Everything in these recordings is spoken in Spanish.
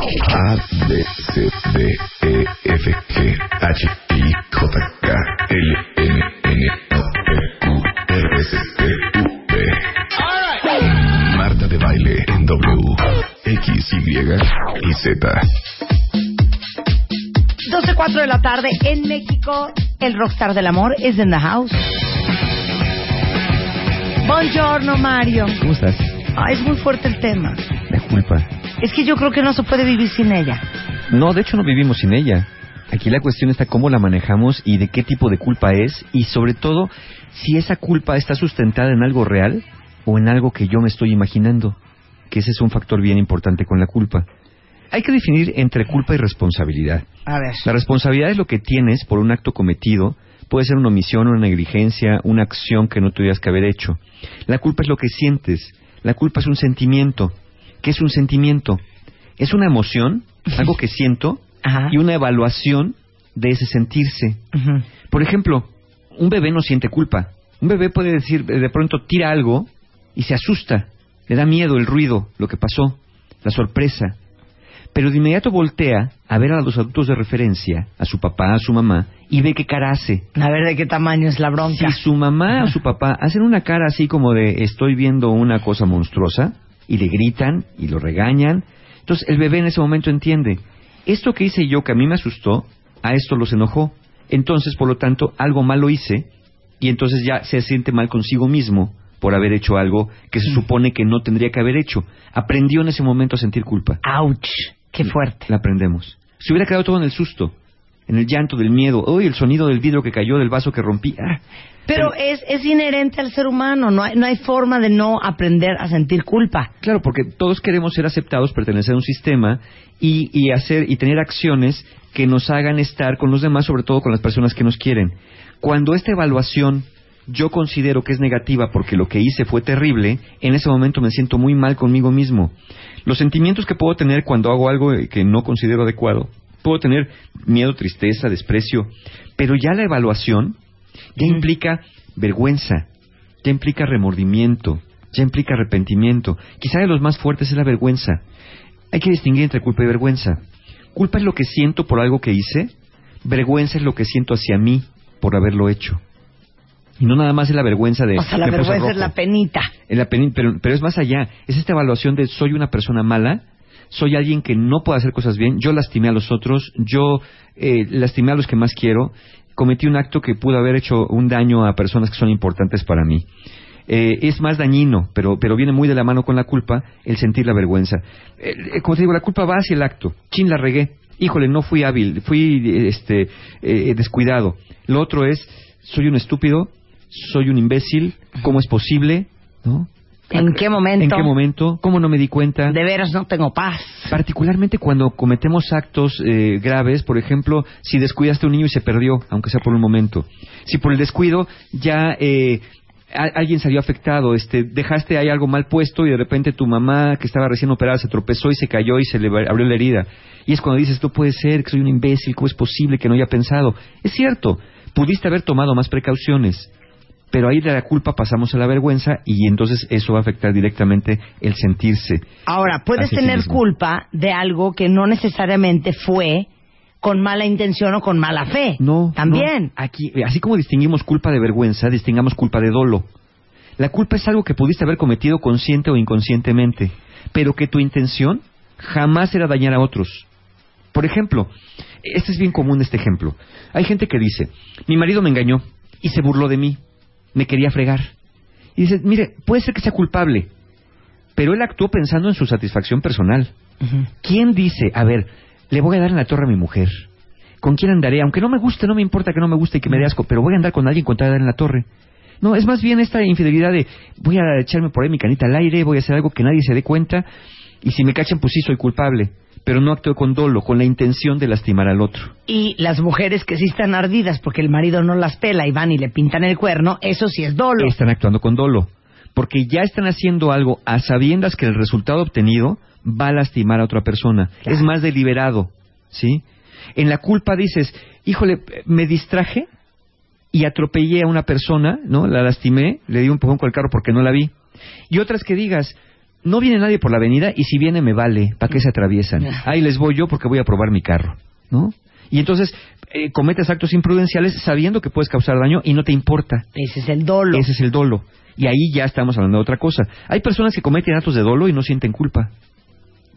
A, B, C, D, E, F, G, H, I, J, K, L, M, N, O, P, Q, R, S, T, U, V. Marta de baile en W, X, Y y Z. 12.04 de la tarde en México. El rockstar del amor es in the house. Buongiorno, Mario. ¿Cómo estás? Ah, es muy fuerte el tema. La culpa. Es que yo creo que no se puede vivir sin ella. No, de hecho no vivimos sin ella. Aquí la cuestión está cómo la manejamos y de qué tipo de culpa es y sobre todo si esa culpa está sustentada en algo real o en algo que yo me estoy imaginando, que ese es un factor bien importante con la culpa. Hay que definir entre culpa y responsabilidad. A ver. La responsabilidad es lo que tienes por un acto cometido, puede ser una omisión, una negligencia, una acción que no tuvieras que haber hecho. La culpa es lo que sientes, la culpa es un sentimiento. ¿Qué es un sentimiento? Es una emoción, algo que siento, Ajá. y una evaluación de ese sentirse. Por ejemplo, un bebé no siente culpa. Un bebé puede decir, de pronto tira algo y se asusta, le da miedo el ruido, lo que pasó, la sorpresa. Pero de inmediato voltea a ver a los adultos de referencia, a su papá, a su mamá, y ve qué cara hace. A ver de qué tamaño es la bronca. Si su mamá o su papá hacen una cara así como de estoy viendo una cosa monstruosa, y le gritan y lo regañan, entonces el bebé en ese momento entiende, esto que hice yo que a mí me asustó, a esto los enojó. Entonces, por lo tanto, algo malo hice, y entonces ya se siente mal consigo mismo por haber hecho algo que se supone que no tendría que haber hecho. Aprendió en ese momento a sentir culpa. Ouch. Qué fuerte. La aprendemos. Se hubiera quedado todo en el susto, en el llanto del miedo, uy, el sonido del vidrio que cayó, del vaso que rompí. ah. Pero es, es inherente al ser humano. No hay, no hay forma de no aprender a sentir culpa. Claro, porque todos queremos ser aceptados, pertenecer a un sistema y, y hacer y tener acciones que nos hagan estar con los demás, sobre todo con las personas que nos quieren. Cuando esta evaluación yo considero que es negativa porque lo que hice fue terrible, en ese momento me siento muy mal conmigo mismo. Los sentimientos que puedo tener cuando hago algo que no considero adecuado, puedo tener miedo, tristeza, desprecio, pero ya la evaluación ya implica vergüenza, ya implica remordimiento, ya implica arrepentimiento. Quizá de los más fuertes es la vergüenza. Hay que distinguir entre culpa y vergüenza. Culpa es lo que siento por algo que hice, vergüenza es lo que siento hacia mí por haberlo hecho. Y no nada más es la vergüenza de... O sea, la vergüenza es la penita. En la pero es más allá. Es esta evaluación de soy una persona mala, soy alguien que no puede hacer cosas bien, yo lastimé a los otros, yo eh, lastimé a los que más quiero, cometí un acto que pudo haber hecho un daño a personas que son importantes para mí. Eh, es más dañino, pero, pero viene muy de la mano con la culpa el sentir la vergüenza. Eh, eh, como te digo, la culpa va hacia el acto. Chin, la regué. Híjole, no fui hábil, fui este, eh, descuidado. Lo otro es, soy un estúpido, soy un imbécil, ¿cómo es posible? ¿No? ¿En qué momento? ¿En qué momento? ¿Cómo no me di cuenta? De veras no tengo paz. Particularmente cuando cometemos actos eh, graves, por ejemplo, si descuidaste a un niño y se perdió, aunque sea por un momento. Si por el descuido ya eh, a- alguien salió afectado, este, dejaste ahí algo mal puesto y de repente tu mamá que estaba recién operada se tropezó y se cayó y se le abrió la herida. Y es cuando dices, no puede ser, que soy un imbécil, ¿cómo es posible que no haya pensado? Es cierto, pudiste haber tomado más precauciones, pero ahí de la culpa pasamos a la vergüenza y entonces eso va a afectar directamente el sentirse. Ahora, puedes sí tener culpa de algo que no necesariamente fue con mala intención o con mala fe. No. También. no. Aquí, así como distinguimos culpa de vergüenza, distingamos culpa de dolo. La culpa es algo que pudiste haber cometido consciente o inconscientemente, pero que tu intención jamás era dañar a otros. Por ejemplo, este es bien común este ejemplo. Hay gente que dice, mi marido me engañó y se burló de mí, me quería fregar. Y dices, mire, puede ser que sea culpable, pero él actuó pensando en su satisfacción personal. ¿Quién dice, a ver, le voy a dar en la torre a mi mujer? ¿Con quién andaré? Aunque no me guste, no me importa que no me guste y que me dé asco, pero voy a andar con alguien con tal de dar en la torre. No, es más bien esta infidelidad de voy a echarme por ahí mi canita al aire, voy a hacer algo que nadie se dé cuenta y si me cachan, pues sí soy culpable. Pero no actué con dolo, con la intención de lastimar al otro. Y las mujeres que sí están ardidas porque el marido no las pela y van y le pintan el cuerno, eso sí es dolo. Están actuando con dolo, porque ya están haciendo algo a sabiendas que el resultado obtenido va a lastimar a otra persona. Claro. Es más deliberado, ¿sí? En la culpa dices, híjole, me distraje y atropellé a una persona, ¿no? La lastimé, le di un empujón con el carro porque no la vi. Y otras que digas, no viene nadie por la avenida y si viene me vale, ¿para qué se atraviesan? Ahí les voy yo porque voy a probar mi carro, ¿no? Y entonces eh, cometes actos imprudenciales sabiendo que puedes causar daño y no te importa. Ese es el dolo. Ese es el dolo. Y ahí ya estamos hablando de otra cosa. Hay personas que cometen actos de dolo y no sienten culpa,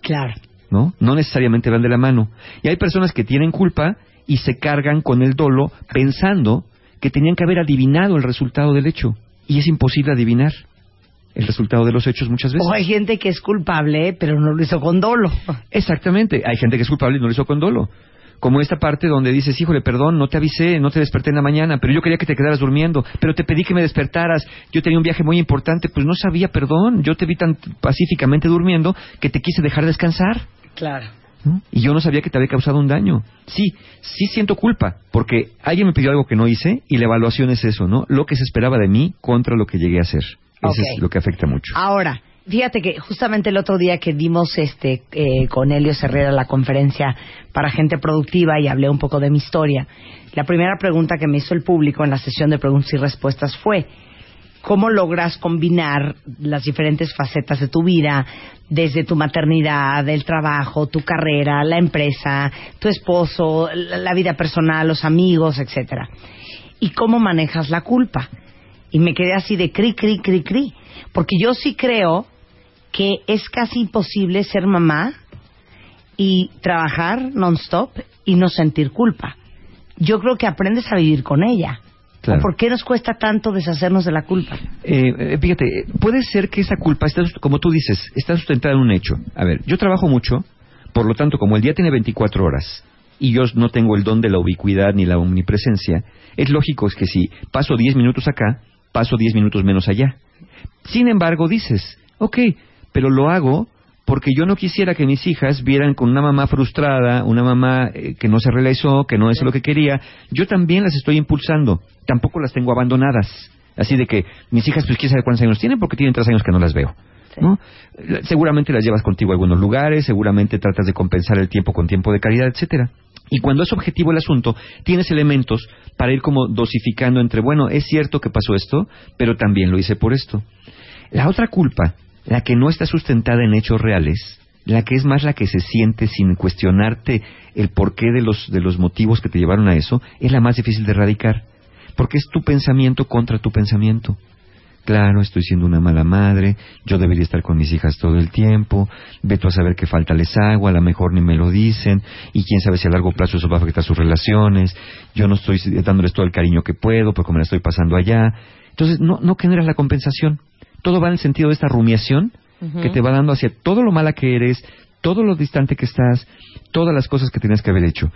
Claro. ¿no? No necesariamente van de la mano. Y hay personas que tienen culpa y se cargan con el dolo pensando que tenían que haber adivinado el resultado del hecho. Y es imposible adivinar el resultado de los hechos muchas veces. O hay gente que es culpable, pero no lo hizo con dolo. Exactamente. Hay gente que es culpable y no lo hizo con dolo. Como esta parte donde dices, híjole, perdón, no te avisé, no te desperté en la mañana, pero yo quería que te quedaras durmiendo, pero te pedí que me despertaras, yo tenía un viaje muy importante, pues no sabía, perdón, yo te vi tan pacíficamente durmiendo que te quise dejar descansar. Claro. ¿no? Y yo no sabía que te había causado un daño. Sí, sí siento culpa, porque alguien me pidió algo que no hice y la evaluación es eso, ¿no? Lo que se esperaba de mí contra lo que llegué a hacer. Eso es lo que afecta mucho. Ahora, fíjate que justamente el otro día que dimos este eh, con Helio Herrera la conferencia para gente productiva y hablé un poco de mi historia, la primera pregunta que me hizo el público en la sesión de preguntas y respuestas fue cómo logras combinar las diferentes facetas de tu vida, desde tu maternidad, el trabajo, tu carrera, la empresa, tu esposo, la vida personal, los amigos, etcétera. Y cómo manejas la culpa. Y me quedé así de cri, cri, cri, cri. Porque yo sí creo que es casi imposible ser mamá y trabajar non-stop y no sentir culpa. Yo creo que aprendes a vivir con ella. Claro. ¿O ¿Por qué nos cuesta tanto deshacernos de la culpa? Eh, eh, fíjate, puede ser que esa culpa, está, como tú dices, está sustentada en un hecho. A ver, yo trabajo mucho, por lo tanto, como el día tiene 24 horas y yo no tengo el don de la ubicuidad ni la omnipresencia, es lógico es que si paso 10 minutos acá, paso 10 minutos menos allá. Sin embargo, dices, ok, pero lo hago porque yo no quisiera que mis hijas vieran con una mamá frustrada, una mamá eh, que no se realizó, que no es lo que quería. Yo también las estoy impulsando, tampoco las tengo abandonadas. Así de que mis hijas, pues quién sabe cuántos años tienen, porque tienen tres años que no las veo. ¿No? Seguramente las llevas contigo a algunos lugares, seguramente tratas de compensar el tiempo con tiempo de calidad, etcétera. Y cuando es objetivo el asunto, tienes elementos para ir como dosificando entre, bueno, es cierto que pasó esto, pero también lo hice por esto. La otra culpa, la que no está sustentada en hechos reales, la que es más la que se siente sin cuestionarte el porqué de los, de los motivos que te llevaron a eso, es la más difícil de erradicar. Porque es tu pensamiento contra tu pensamiento. Claro, estoy siendo una mala madre, yo debería estar con mis hijas todo el tiempo, veto a saber que falta les agua, a lo mejor ni me lo dicen, y quién sabe si a largo plazo eso va a afectar sus relaciones, yo no estoy dándoles todo el cariño que puedo porque me la estoy pasando allá. Entonces, no, no generas la compensación. Todo va en el sentido de esta rumiación que te va dando hacia todo lo mala que eres, todo lo distante que estás, todas las cosas que tenías que haber hecho.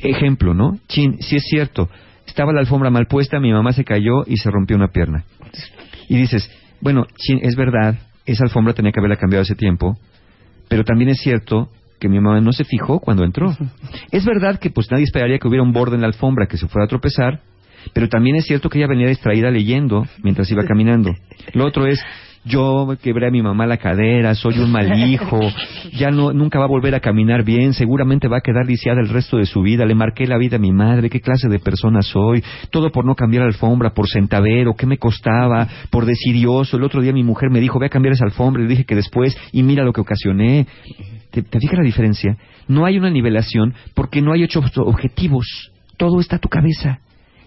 Ejemplo, ¿no? Chin, si es cierto, estaba la alfombra mal puesta, mi mamá se cayó y se rompió una pierna. Y dices, bueno, es verdad, esa alfombra tenía que haberla cambiado hace tiempo, pero también es cierto que mi mamá no se fijó cuando entró. Es verdad que pues nadie esperaría que hubiera un borde en la alfombra que se fuera a tropezar, pero también es cierto que ella venía distraída leyendo mientras iba caminando. Lo otro es, yo quebré a mi mamá la cadera, soy un mal hijo, ya no, nunca va a volver a caminar bien, seguramente va a quedar lisiada el resto de su vida, le marqué la vida a mi madre, qué clase de persona soy, todo por no cambiar alfombra, por centavero, qué me costaba, por decidioso, el otro día mi mujer me dijo, ve a cambiar esa alfombra, y le dije que después, y mira lo que ocasioné. ¿Te, te fijas la diferencia? No hay una nivelación porque no hay hechos objetivos, todo está a tu cabeza.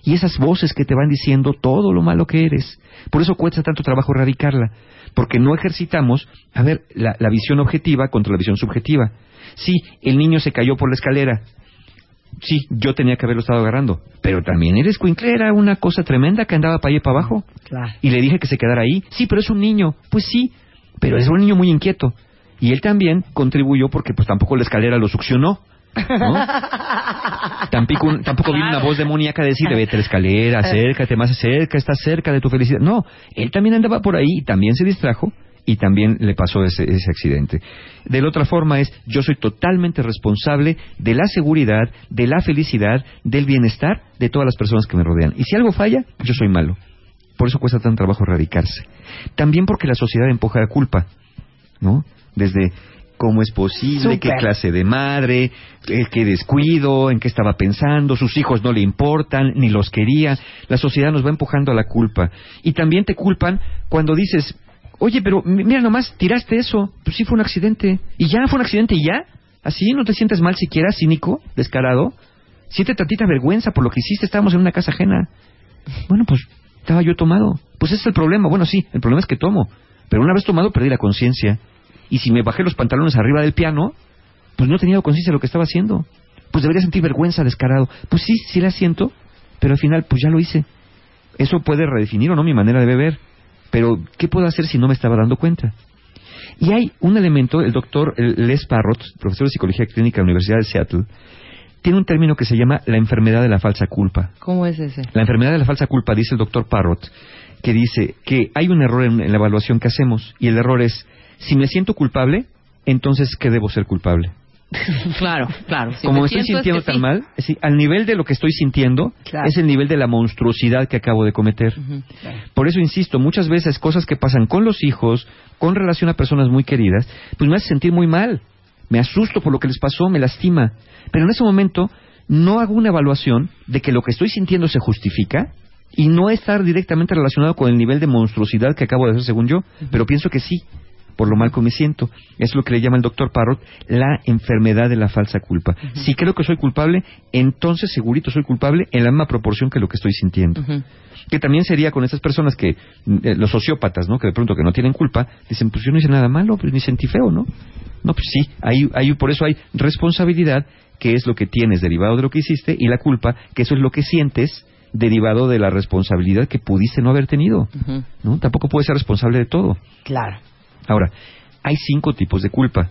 Y esas voces que te van diciendo todo lo malo que eres. Por eso cuesta tanto trabajo erradicarla. Porque no ejercitamos, a ver, la, la visión objetiva contra la visión subjetiva. Sí, el niño se cayó por la escalera. Sí, yo tenía que haberlo estado agarrando. Pero también eres cuincle, era una cosa tremenda que andaba para allá y para abajo. Claro. Y le dije que se quedara ahí. Sí, pero es un niño. Pues sí, pero es un niño muy inquieto. Y él también contribuyó porque pues tampoco la escalera lo succionó. ¿No? tampoco, tampoco vino una voz demoníaca a decirle, vete a la escalera, acércate más cerca, estás cerca de tu felicidad. No, él también andaba por ahí y también se distrajo y también le pasó ese, ese accidente. De la otra forma es, yo soy totalmente responsable de la seguridad, de la felicidad, del bienestar de todas las personas que me rodean. Y si algo falla, yo soy malo. Por eso cuesta tan trabajo erradicarse. También porque la sociedad empuja la culpa, ¿no? Desde cómo es posible, qué clase de madre, eh, qué descuido, en qué estaba pensando, sus hijos no le importan, ni los quería. La sociedad nos va empujando a la culpa. Y también te culpan cuando dices, oye, pero mi- mira nomás, tiraste eso, pues sí fue un accidente. Y ya fue un accidente y ya. Así no te sientes mal siquiera, cínico, descarado. Siente tantita vergüenza por lo que hiciste, estábamos en una casa ajena. Bueno, pues estaba yo tomado. Pues ese es el problema. Bueno, sí, el problema es que tomo. Pero una vez tomado perdí la conciencia. Y si me bajé los pantalones arriba del piano, pues no tenía conciencia de lo que estaba haciendo. Pues debería sentir vergüenza, descarado. Pues sí, sí la siento, pero al final pues ya lo hice. Eso puede redefinir o no mi manera de beber. Pero, ¿qué puedo hacer si no me estaba dando cuenta? Y hay un elemento, el doctor Les Parrot, profesor de psicología clínica de la Universidad de Seattle, tiene un término que se llama la enfermedad de la falsa culpa. ¿Cómo es ese? La enfermedad de la falsa culpa, dice el doctor Parrot, que dice que hay un error en, en la evaluación que hacemos, y el error es, si me siento culpable, entonces, ¿qué debo ser culpable? Claro, claro. Si Como me estoy es sintiendo que tan sí. mal, es al nivel de lo que estoy sintiendo, Claro. es el nivel de la monstruosidad que acabo de cometer. Por eso insisto, muchas veces cosas que pasan con los hijos, con relación a personas muy queridas, pues me hace sentir muy mal. Me asusto por lo que les pasó, me lastima. Pero en ese momento no hago una evaluación de que lo que estoy sintiendo se justifica y no estar directamente relacionado con el nivel de monstruosidad que acabo de hacer según yo, pero pienso que sí, por lo mal que me siento. Es lo que le llama el doctor Parrot la enfermedad de la falsa culpa. Si creo que soy culpable, entonces segurito soy culpable en la misma proporción que lo que estoy sintiendo que también sería con esas personas que, eh, los sociópatas, ¿no? Que de pronto que no tienen culpa, dicen, pues yo no hice nada malo, pues ni sentí feo, ¿no? No, pues sí, ahí, ahí, por eso hay responsabilidad, que es lo que tienes derivado de lo que hiciste, y la culpa, que eso es lo que sientes derivado de la responsabilidad que pudiste no haber tenido. ¿no? Tampoco puedes ser responsable de todo. Claro. Ahora, hay cinco tipos de culpa,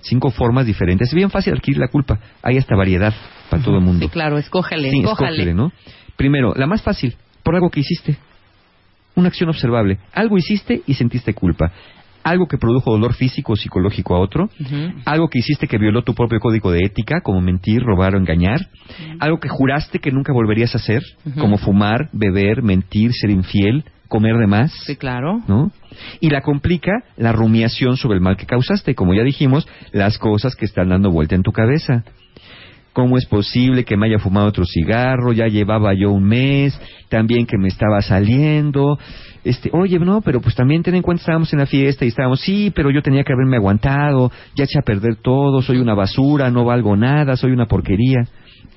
cinco formas diferentes. Es bien fácil adquirir la culpa, hay hasta variedad para todo el mundo. Sí, claro, escógele, Sí, escójale. ¿no? Primero, la más fácil, por algo que hiciste. Una acción observable. Algo hiciste y sentiste culpa. Algo que produjo dolor físico o psicológico a otro. Algo que hiciste que violó tu propio código de ética, como mentir, robar o engañar. Algo que juraste que nunca volverías a hacer, como fumar, beber, mentir, ser infiel, comer de más. Sí, claro. ¿no? Y la complica la rumiación sobre el mal que causaste, como ya dijimos, las cosas que están dando vuelta en tu cabeza. ¿Cómo es posible que me haya fumado otro cigarro? Ya llevaba yo un mes, también que me estaba saliendo. Este, oye, no, pero pues también ten en cuenta, estábamos en la fiesta y estábamos, sí, pero yo tenía que haberme aguantado, ya eché a perder todo, soy una basura, no valgo nada, soy una porquería.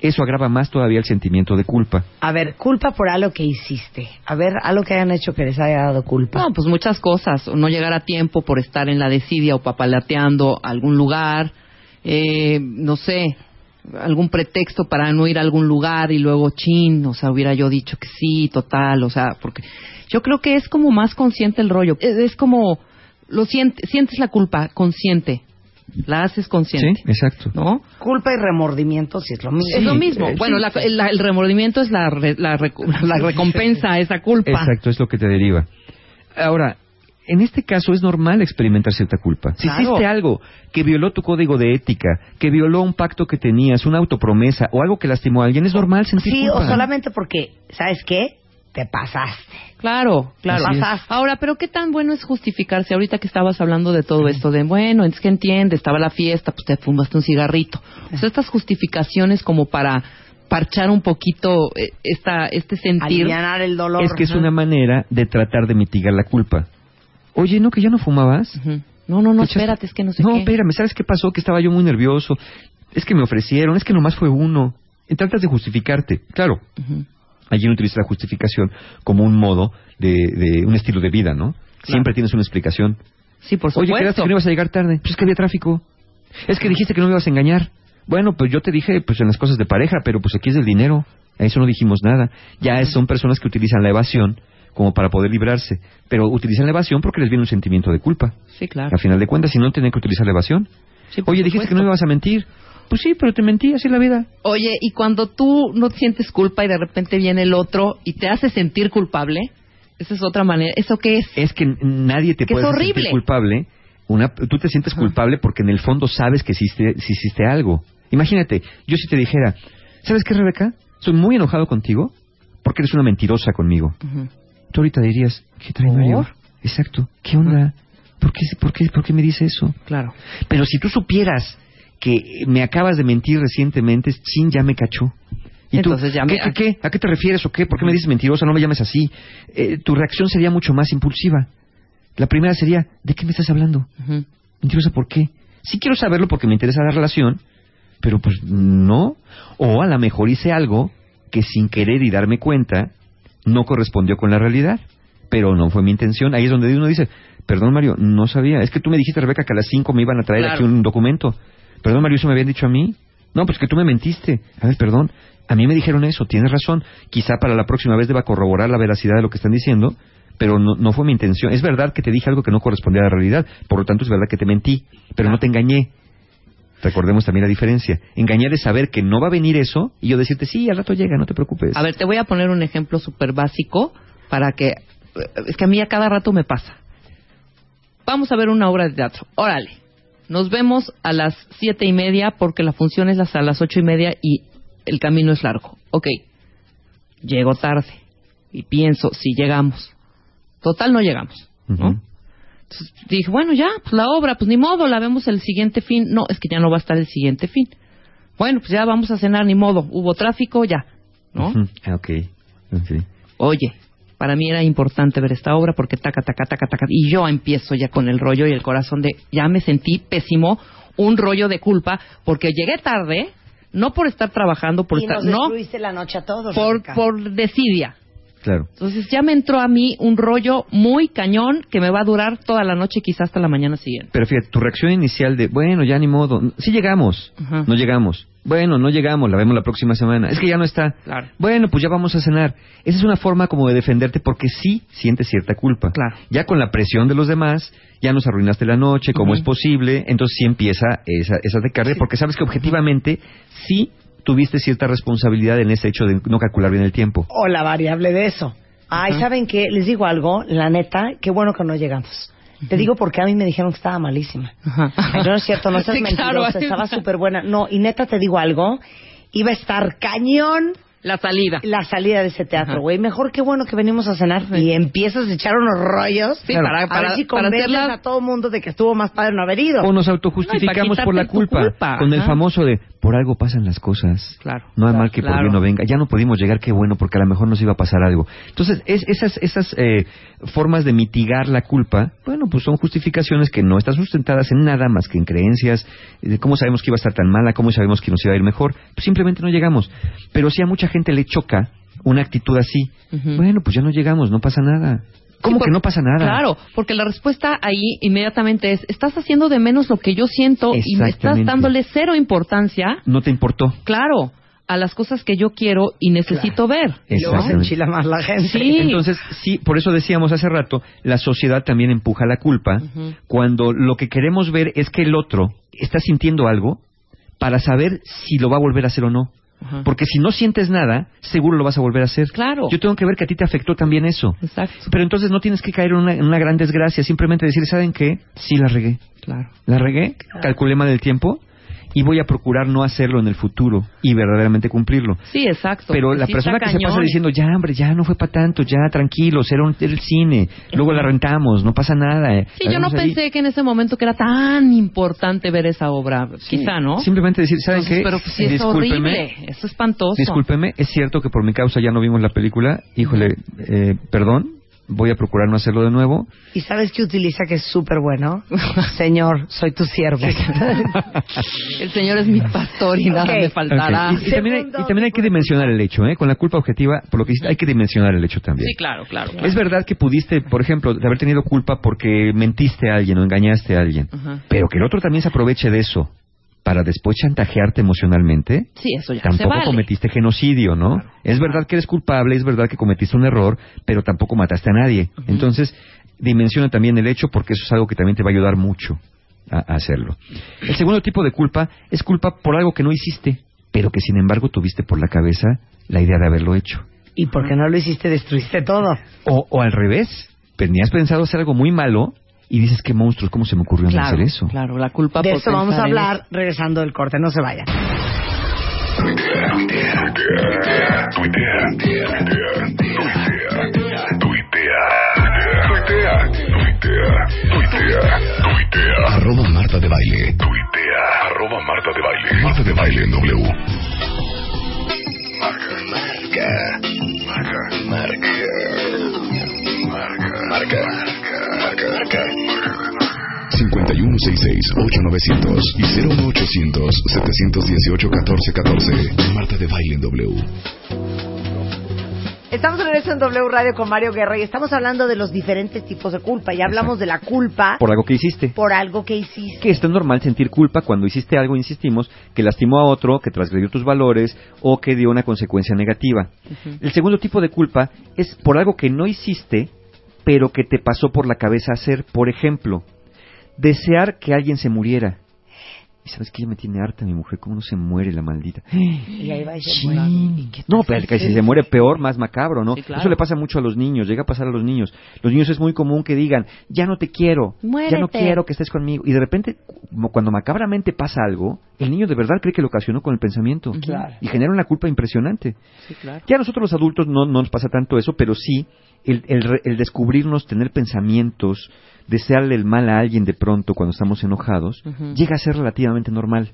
Eso agrava más todavía el sentimiento de culpa. A ver, culpa por algo que hiciste. A ver, algo que hayan hecho que les haya dado culpa. No, pues muchas cosas. No llegar a tiempo por estar en la desidia o papalateando a algún lugar. Eh, no sé, algún pretexto para no ir a algún lugar y luego chin, o sea, hubiera yo dicho que sí, total, o sea, porque yo creo que es como más consciente el rollo. Es, es como, lo sientes, sientes la culpa consciente. La haces consciente. Sí, exacto. ¿No? Culpa y remordimiento, si es lo mismo. es lo mismo. eh, bueno, sí, la- sí. el, el remordimiento es la, re- la, recu- la recompensa a esa culpa. Exacto, es lo que te deriva. Ahora, en este caso es normal experimentar cierta culpa. Si Claro. hiciste algo que violó tu código de ética, que violó un pacto que tenías, una autopromesa o algo que lastimó a alguien, es normal sentir Sí, culpa. o solamente porque, ¿sabes qué? Te pasaste. Claro, claro. Pasaste. Ahora, pero qué tan bueno es justificarse ahorita que estabas hablando de todo esto de, bueno, es que entiende, estaba la fiesta, pues te fumaste un cigarrito. O sea, estas justificaciones como para parchar un poquito eh, esta este sentir. Alivianar el dolor. Es que es una manera de tratar de mitigar la culpa. Oye, ¿no que ya no fumabas? No, no, no, espérate, es que no sé No, qué. espérame, ¿sabes qué pasó? Que estaba yo muy nervioso. Es que me ofrecieron, es que nomás fue uno. Y tratas de justificarte. Claro, Ujú. Allí no utiliza la justificación como un modo de, de un estilo de vida, ¿no? Siempre tienes una explicación. Sí, por Oye, supuesto. quedaste que no ibas a llegar tarde. Pues es que había tráfico. Es que dijiste que no me ibas a engañar. Bueno, pues yo te dije, pues en las cosas de pareja, pero pues aquí es del dinero. A eso no dijimos nada. Ya son personas que utilizan la evasión como para poder librarse. Pero utilizan la evasión porque les viene un sentimiento de culpa. Sí, claro. A final de cuentas, si no, tienen que utilizar la evasión. Sí, Oye, dijiste que no me ibas a mentir. Pues sí, pero te mentí, así es la vida. Oye, y cuando tú no sientes culpa y de repente viene el otro y te hace sentir culpable, Esa es otra manera. ¿Eso qué es? Es que nadie te Que puede horrible. sentir culpable. Una, tú te sientes culpable porque en el fondo sabes que hiciste, si hiciste algo. Imagínate, yo si te dijera, ¿sabes qué, Rebeca? Estoy muy enojado contigo porque eres una mentirosa conmigo. Tú ahorita dirías, ¿qué trae. Exacto, ¿qué onda? ¿Por qué, por, qué, ¿Por qué me dice eso? Claro. Pero si tú supieras que me acabas de mentir recientemente, chin, ya me cachó. ¿Y tú, Entonces ya ¿qué, me- qué, qué? ¿A qué te refieres o qué? ¿Por qué me dices mentirosa? No me llames así. Eh, tu reacción sería mucho más impulsiva. La primera sería, ¿de qué me estás hablando? Ujú. Mentirosa, ¿por qué? Sí quiero saberlo porque me interesa la relación, pero pues no. O a lo mejor hice algo que sin querer y darme cuenta no correspondió con la realidad, pero no fue mi intención. Ahí es donde uno dice, perdón Mario, no sabía. Es que tú me dijiste, Rebeca, que a las 5 me iban a traer Claro. aquí un documento. Perdón Mario, eso me habían dicho a mí. No, pues que tú me mentiste. A ver, perdón. A mí me dijeron eso, tienes razón. Quizá para la próxima vez deba corroborar la veracidad de lo que están diciendo, pero no, no fue mi intención. Es verdad que te dije algo que no correspondía a la realidad, por lo tanto es verdad que te mentí, pero no te engañé. Recordemos también la diferencia. Engañar es saber que no va a venir eso y yo decirte, sí, al rato llega, no te preocupes. A ver, te voy a poner un ejemplo súper básico para que... Es que a mí a cada rato me pasa. Vamos a ver una obra de teatro. Órale. Nos vemos a las siete y media porque la función es hasta las ocho y media y el camino es largo. Ok. Llego tarde y pienso, si llegamos. Total, no llegamos. ¿no? Entonces dije, bueno, ya, pues la obra, pues ni modo, la vemos el siguiente fin. No, es que ya no va a estar el siguiente fin. Bueno, pues ya vamos a cenar, ni modo. Hubo tráfico, ya. ¿no? Ujú. Ah, ok. Ok. Oye, para mí era importante ver esta obra porque taca, taca, taca, taca. Y yo empiezo ya con el rollo y el corazón de, ya me sentí pésimo, un rollo de culpa porque llegué tarde, no por estar trabajando, por y estar, nos no, la noche a todos. por, Rebeca. por desidia. Claro. Entonces ya me entró a mí un rollo muy cañón que me va a durar toda la noche, quizás hasta la mañana siguiente. Pero fíjate, tu reacción inicial de, bueno, ya ni modo, sí llegamos, Ajá. no llegamos. Bueno, no llegamos, la vemos la próxima semana. Es que ya no está. Claro. Bueno, pues ya vamos a cenar. Esa es una forma como de defenderte porque sí sientes cierta culpa. Claro. Ya con la presión de los demás, ya nos arruinaste la noche, ¿cómo es posible? Entonces sí empieza esa, esa porque sabes que objetivamente sí tuviste cierta responsabilidad en ese hecho de no calcular bien el tiempo. O la variable de eso. Ay. ¿saben qué? Les digo algo, la neta, qué bueno que no llegamos. Te digo porque a mí me dijeron que estaba malísima. Ajá. Ay, no es cierto, no seas Sí, mentirosa, claro. estaba súper buena. No, y neta te digo algo, iba a estar cañón La salida. la salida de ese teatro, güey. Mejor que bueno que venimos a cenar y empiezas a echar unos rollos Sí, Claro. para, a para, ver si para hacerla- a todo mundo de que estuvo más padre no haber ido. O nos No, autojustificamos para por la culpa, culpa, con el famoso de por algo pasan las cosas. Claro. No hay Claro, mal que por bien no venga. Ya no pudimos llegar, qué bueno, porque a lo mejor nos iba a pasar algo. Entonces, es, esas, esas eh, formas de mitigar la culpa, bueno, pues son justificaciones que no están sustentadas en nada más que en creencias. de ¿Cómo sabemos que iba a estar tan mala? ¿Cómo sabemos que nos iba a ir mejor? Pues simplemente no llegamos. Pero si a mucha gente le choca una actitud así, bueno, pues ya no llegamos, no pasa nada. ¿Cómo Sí, que por- no pasa nada? Claro, porque la respuesta ahí inmediatamente es, estás haciendo de menos lo que yo siento y me estás dándole cero importancia, No te importó. claro, a las cosas que yo quiero y necesito ver. Luego se Exactamente. enchila más la gente. Sí. Entonces, sí, por eso decíamos hace rato, la sociedad también empuja la culpa cuando lo que queremos ver es que el otro está sintiendo algo para saber si lo va a volver a hacer o no. Ajá. Porque si no sientes nada, seguro lo vas a volver a hacer. Claro. Yo tengo que ver que a ti te afectó también eso. Exacto. Pero entonces no tienes que caer en una, en una gran desgracia, simplemente decir, ¿saben qué? Sí la regué. Claro. La regué, calculé mal el tiempo y voy a procurar no hacerlo en el futuro y verdaderamente cumplirlo. Sí, exacto. Pero la Sí persona que se pasa diciendo, ya, hombre, ya no fue para tanto, ya, tranquilos, era, un- el cine, luego la rentamos, no pasa nada. eh, Sí, la yo no ahí". pensé que en ese momento que era tan importante ver esa obra, Sí, quizá, ¿no? Simplemente decir, ¿saben Entonces, qué? Pero pues, sí es horrible, es espantoso. Discúlpeme, es cierto que por mi causa ya no vimos la película, híjole, eh, perdón, voy a procurar no hacerlo de nuevo. ¿Y sabes qué utiliza que es súper bueno? Señor, soy tu siervo. El Señor es mi pastor y nada Ok. me faltará. Y, y también hay, y también hay que dimensionar el hecho, ¿eh? Con la culpa objetiva, por lo que hiciste, hay que dimensionar el hecho también. Sí, claro, claro. claro. Es verdad que pudiste, por ejemplo, de haber tenido culpa porque mentiste a alguien o engañaste a alguien, pero que el otro también se aproveche de eso para después chantajearte emocionalmente, Sí, eso ya se tampoco vale. cometiste genocidio, ¿no? Es verdad que eres culpable, es verdad que cometiste un error, pero tampoco mataste a nadie. Entonces, dimensiona también el hecho porque eso es algo que también te va a ayudar mucho a, a hacerlo. El segundo tipo de culpa es culpa por algo que no hiciste, pero que sin embargo tuviste por la cabeza la idea de haberlo hecho. ¿Y por qué no lo hiciste? Destruiste todo. O, o al revés, tenías pensado hacer algo muy malo y dices, qué monstruos, ¿cómo se me ocurrió no Claro, hacer eso? claro, la culpa De por eso vamos a hablar regresando del corte. No se vayan. Tuitea, tuitea, tuitea, tuitea, tuitea, tuitea, tuitea, tuitea, arroba Marta de Baile, tuitea, arroba Marta de Baile, Marta de Baile en W. Marca, marca, marca, marca, marca, marca, marca, marca. 5166-8900 y 01800-718-1414. Marta de Baile en W. Estamos en regreso en W Radio con Mario Guerra y estamos hablando de los diferentes tipos de culpa. Ya hablamos de la culpa Por algo que hiciste. por algo que hiciste. que es tan normal sentir culpa cuando hiciste algo, insistimos, que lastimó a otro, que transgredió tus valores o que dio una consecuencia negativa. El segundo tipo de culpa es por algo que no hiciste, pero que te pasó por la cabeza hacer. Por ejemplo, desear que alguien se muriera. Y sabes que ya me tiene harta mi mujer, ¿cómo no se muere la maldita? Y ahí va y se muere. No, pero que si se muere peor, más macabro, ¿no? Sí, claro. Eso le pasa mucho a los niños, llega a pasar a los niños. Los niños es muy común que digan, ya no te quiero, ya no quiero que estés conmigo. Y de repente, cuando macabramente pasa algo, el niño de verdad cree que lo ocasionó con el pensamiento. Claro. Y genera una culpa impresionante. Sí, claro. Ya a nosotros los adultos no, no nos pasa tanto eso, pero sí el, el re- el descubrirnos, tener pensamientos, desearle el mal a alguien de pronto cuando estamos enojados, llega a ser relativamente normal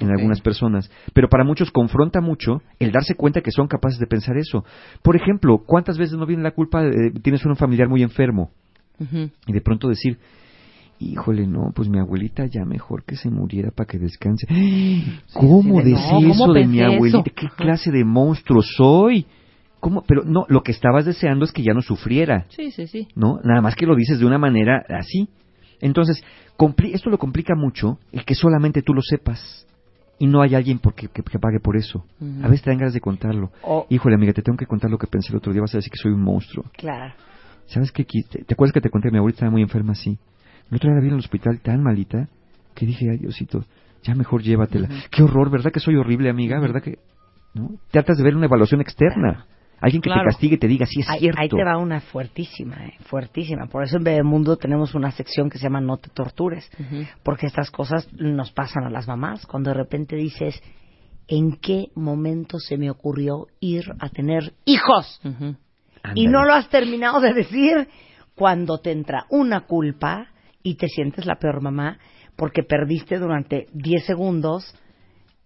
en algunas personas. Pero para muchos confronta mucho el darse cuenta que son capaces de pensar eso. Por ejemplo, ¿cuántas veces no viene la culpa de tienes un familiar muy enfermo y de pronto decir, híjole, no, pues mi abuelita ya mejor que se muriera para que descanse. ¿Cómo sí, de- decir no, ¿cómo eso de mi abuelita? eso? ¿Qué clase de monstruo soy? ¿Cómo? Pero no, lo que estabas deseando es que ya no sufriera, Sí, sí, sí. ¿no? Nada más que lo dices de una manera así. Entonces, esto lo complica mucho el que solamente tú lo sepas y no hay alguien por que, pague por eso. A veces te dan ganas de contarlo. O- Híjole, amiga, te tengo que contar lo que pensé el otro día. Vas a decir que soy un monstruo. Claro. ¿Sabes qué? ¿Te, te acuerdas que te conté que mi abuelita estaba muy enferma así? El otro día la vi en el hospital tan malita que dije, ay, Diosito, ya mejor llévatela. Qué horror, ¿verdad que soy horrible, amiga? ¿Verdad que...? ¿No? Tratas de ver una evaluación externa. Alguien que Claro. te castigue y te diga, sí, es Ahí, cierto. ahí te va una fuertísima, eh, fuertísima. Por eso en Bebemundo tenemos una sección que se llama No te tortures. Porque estas cosas nos pasan a las mamás. Cuando de repente dices, ¿en qué momento se me ocurrió ir a tener hijos? Y no lo has terminado de decir cuando te entra una culpa y te sientes la peor mamá porque perdiste durante 10 segundos,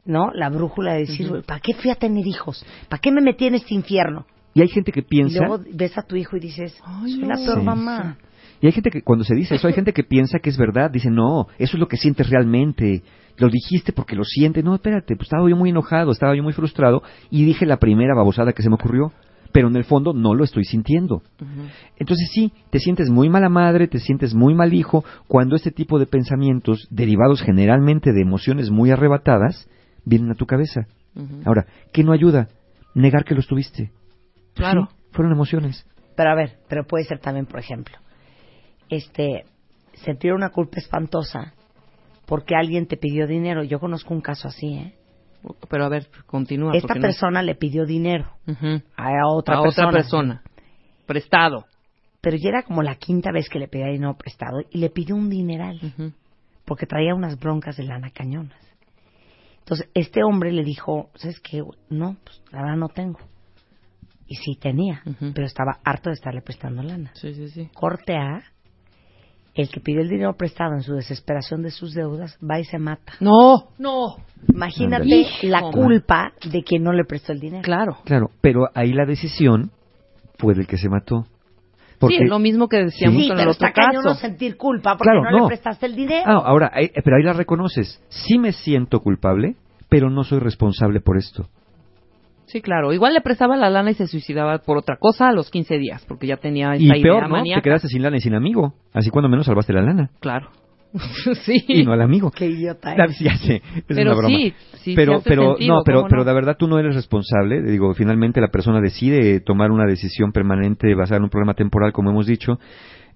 ¿no? La brújula de decir, ¿para qué fui a tener hijos? ¿Para qué me metí en este infierno? Y hay gente que Y piensa... luego ves a tu hijo y dices, Ay, soy no. la peor Sí. mamá. Y hay gente que cuando se dice eso, hay gente que piensa que es verdad. Dice, no, eso es lo que sientes realmente. Lo dijiste porque lo sientes. No, espérate, pues estaba yo muy enojado, estaba yo muy frustrado y dije la primera babosada que se me ocurrió. Pero en el fondo no lo estoy sintiendo. Entonces sí, te sientes muy mala madre, te sientes muy mal hijo, cuando este tipo de pensamientos, derivados generalmente de emociones muy arrebatadas, vienen a tu cabeza. Ahora, ¿qué no ayuda? Negar que los tuviste. Claro. Sí, fueron emociones. Pero a ver, pero puede ser también, por ejemplo, este, sentir una culpa espantosa porque alguien te pidió dinero. Yo conozco un caso así, ¿eh? Pero a ver, continúa. Esta no- persona le pidió dinero a otra a persona. otra persona. Prestado. Pero ya era como la quinta vez que le pedía dinero prestado y le pidió un dineral porque traía unas broncas de lana cañonas. Entonces, este hombre le dijo, ¿sabes qué? No, pues la verdad no tengo. Y sí tenía, pero estaba harto de estarle prestando lana. Sí, sí, sí. Corte A, el que pidió el dinero prestado en su desesperación de sus deudas, va y se mata. No, no. Imagínate la culpa de quien no le prestó el dinero. Claro. Claro, pero ahí la decisión fue del que se mató. Porque, Sí, es lo mismo que decíamos Sí, con el pero otro está cañón no caso. sentir culpa porque Claro, no, no. le prestaste el dinero. Ah, ahora, ahí- pero ahí la reconoces. Sí me siento culpable, pero no soy responsable por esto. Sí, claro. Igual le prestaba la lana y se suicidaba por otra cosa a los 15 días, porque ya tenía esa Y idea peor, ¿no? maníaca. Te quedaste sin lana y sin amigo. Así cuando menos salvaste la lana. Claro. sí. Y no al amigo. Qué idiota. Eres. Ya sé, es Pero una broma. sí, pero, hace pero, sentido, no, pero, ¿cómo pero de verdad tú no eres responsable. Digo, finalmente la persona decide tomar una decisión permanente basada en un problema temporal, como hemos dicho.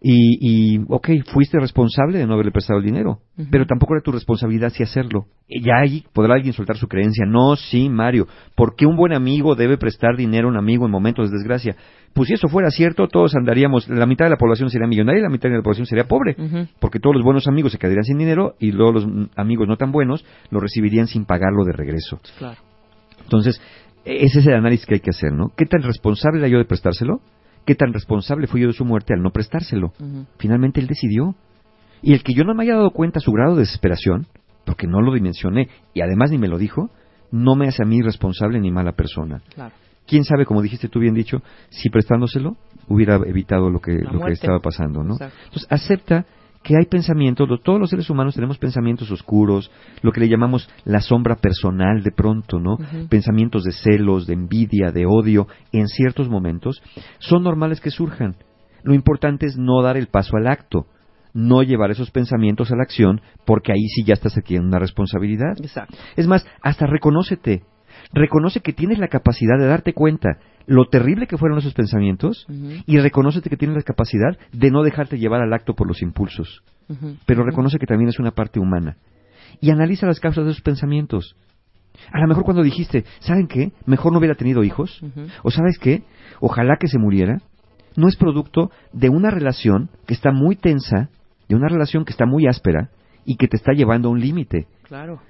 Y, y, ok, fuiste responsable de no haberle prestado el dinero, pero tampoco era tu responsabilidad si hacerlo. Ya ahí podrá alguien soltar su creencia. No, sí, Mario, ¿por qué un buen amigo debe prestar dinero a un amigo en momentos de desgracia? Pues si eso fuera cierto, todos andaríamos, la mitad de la población sería millonaria y la mitad de la población sería pobre, porque todos los buenos amigos se quedarían sin dinero y luego los amigos no tan buenos lo recibirían sin pagarlo de regreso. Claro. Entonces, ese es el análisis que hay que hacer, ¿no? ¿Qué tan responsable era yo de prestárselo? ¿Qué tan responsable fui yo de su muerte al no prestárselo? Finalmente él decidió. Y el que yo no me haya dado cuenta su grado de desesperación, porque no lo dimensioné y además ni me lo dijo, no me hace a mí responsable ni mala persona. Claro. ¿Quién sabe, como dijiste tú bien dicho, si prestándoselo hubiera evitado lo que, La lo que estaba pasando, ¿no? Exacto. Entonces, acepta que hay pensamientos, todos los seres humanos tenemos pensamientos oscuros, lo que le llamamos la sombra personal de pronto, ¿no? Pensamientos de celos, de envidia, de odio, en ciertos momentos, son normales que surjan. Lo importante es no dar el paso al acto, no llevar esos pensamientos a la acción, porque ahí sí ya estás adquiriendo una responsabilidad. Exacto. Es más, hasta reconócete. Reconoce que tienes la capacidad de darte cuenta lo terrible que fueron esos pensamientos y reconócete que tienes la capacidad de no dejarte llevar al acto por los impulsos. Pero reconoce que también es una parte humana. Y analiza las causas de esos pensamientos. A lo mejor cuando dijiste, ¿saben qué? Mejor no hubiera tenido hijos. O sabes qué? Ojalá que se muriera. No es producto de una relación que está muy tensa, de una relación que está muy áspera y que te está llevando a un límite Claro.